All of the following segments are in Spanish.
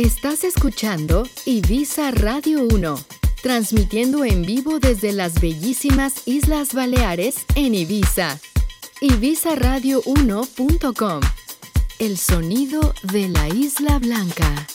Estás escuchando Ibiza Radio 1, transmitiendo en vivo desde las bellísimas Islas Baleares en Ibiza. Ibizaradio1.com. El sonido de la Isla Blanca.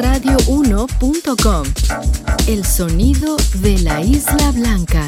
visaradio1.com. El sonido de la Isla Blanca.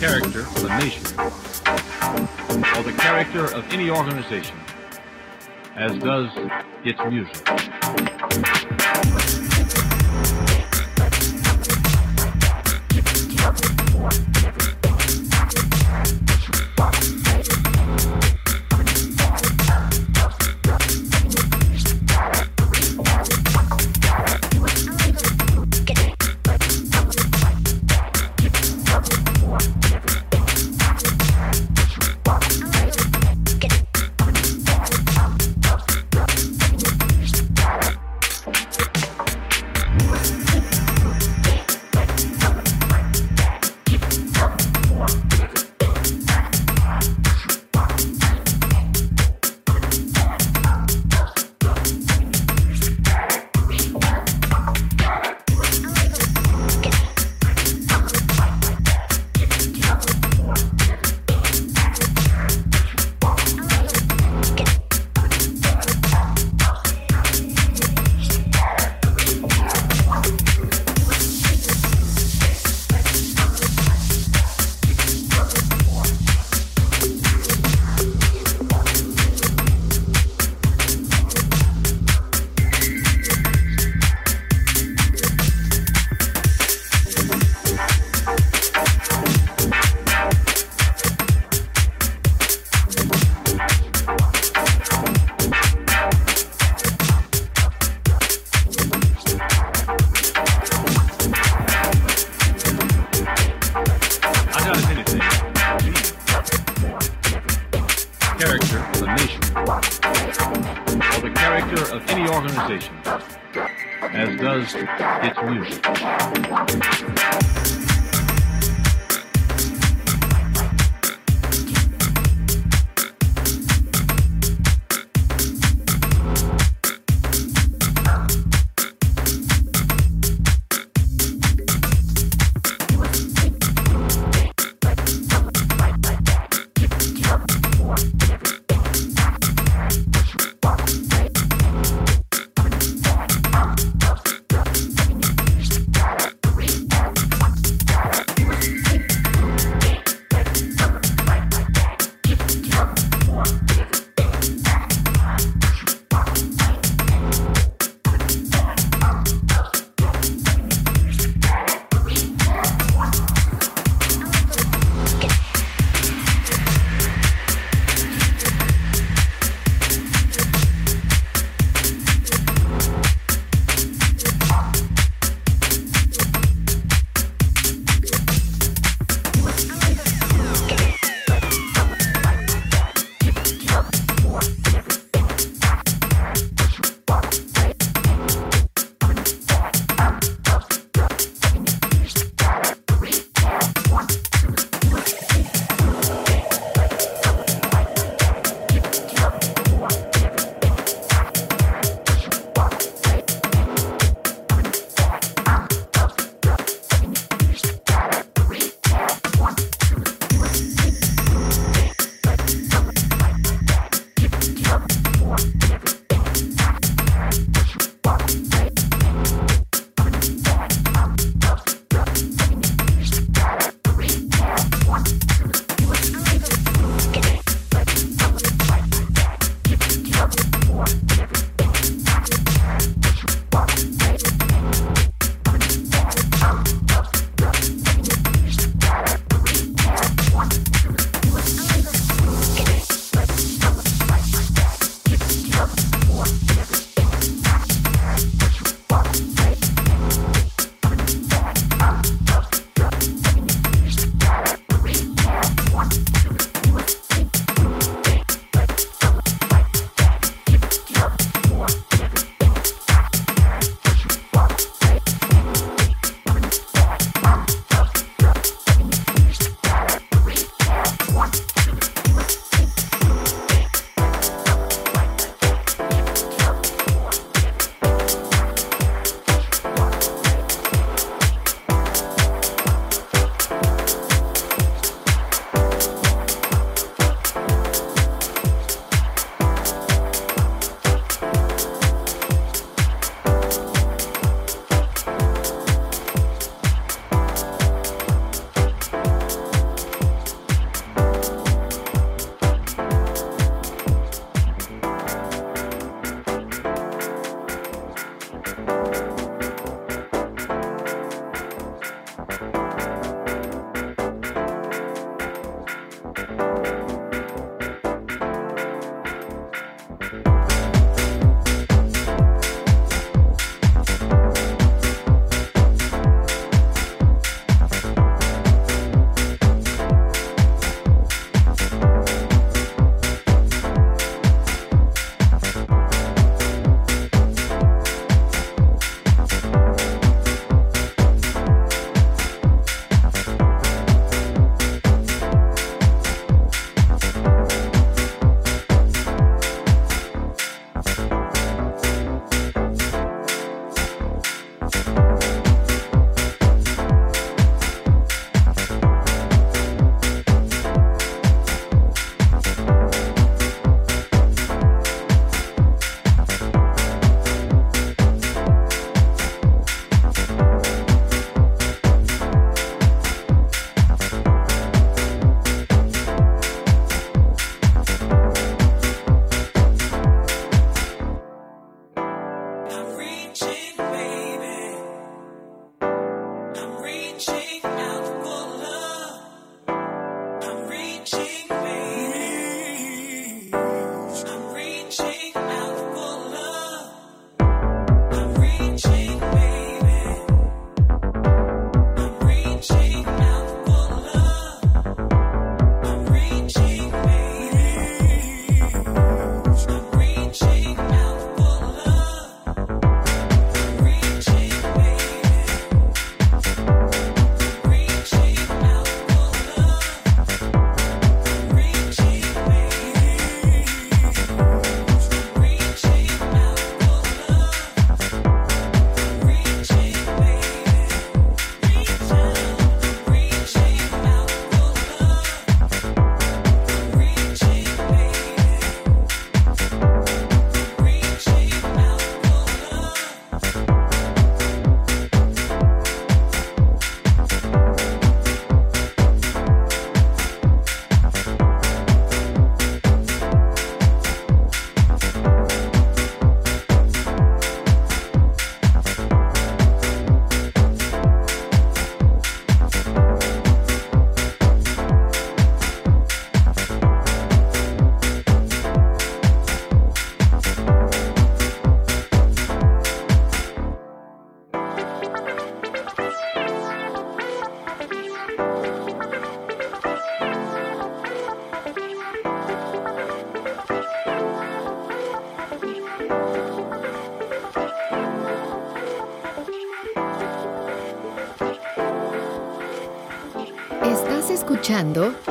A nation or the character of any organization as does its music.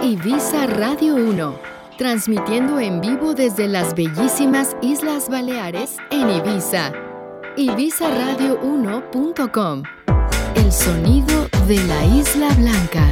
Ibiza Radio 1, transmitiendo en vivo desde las bellísimas Islas Baleares en Ibiza. Ibizaradio1.com. El sonido de la Isla Blanca.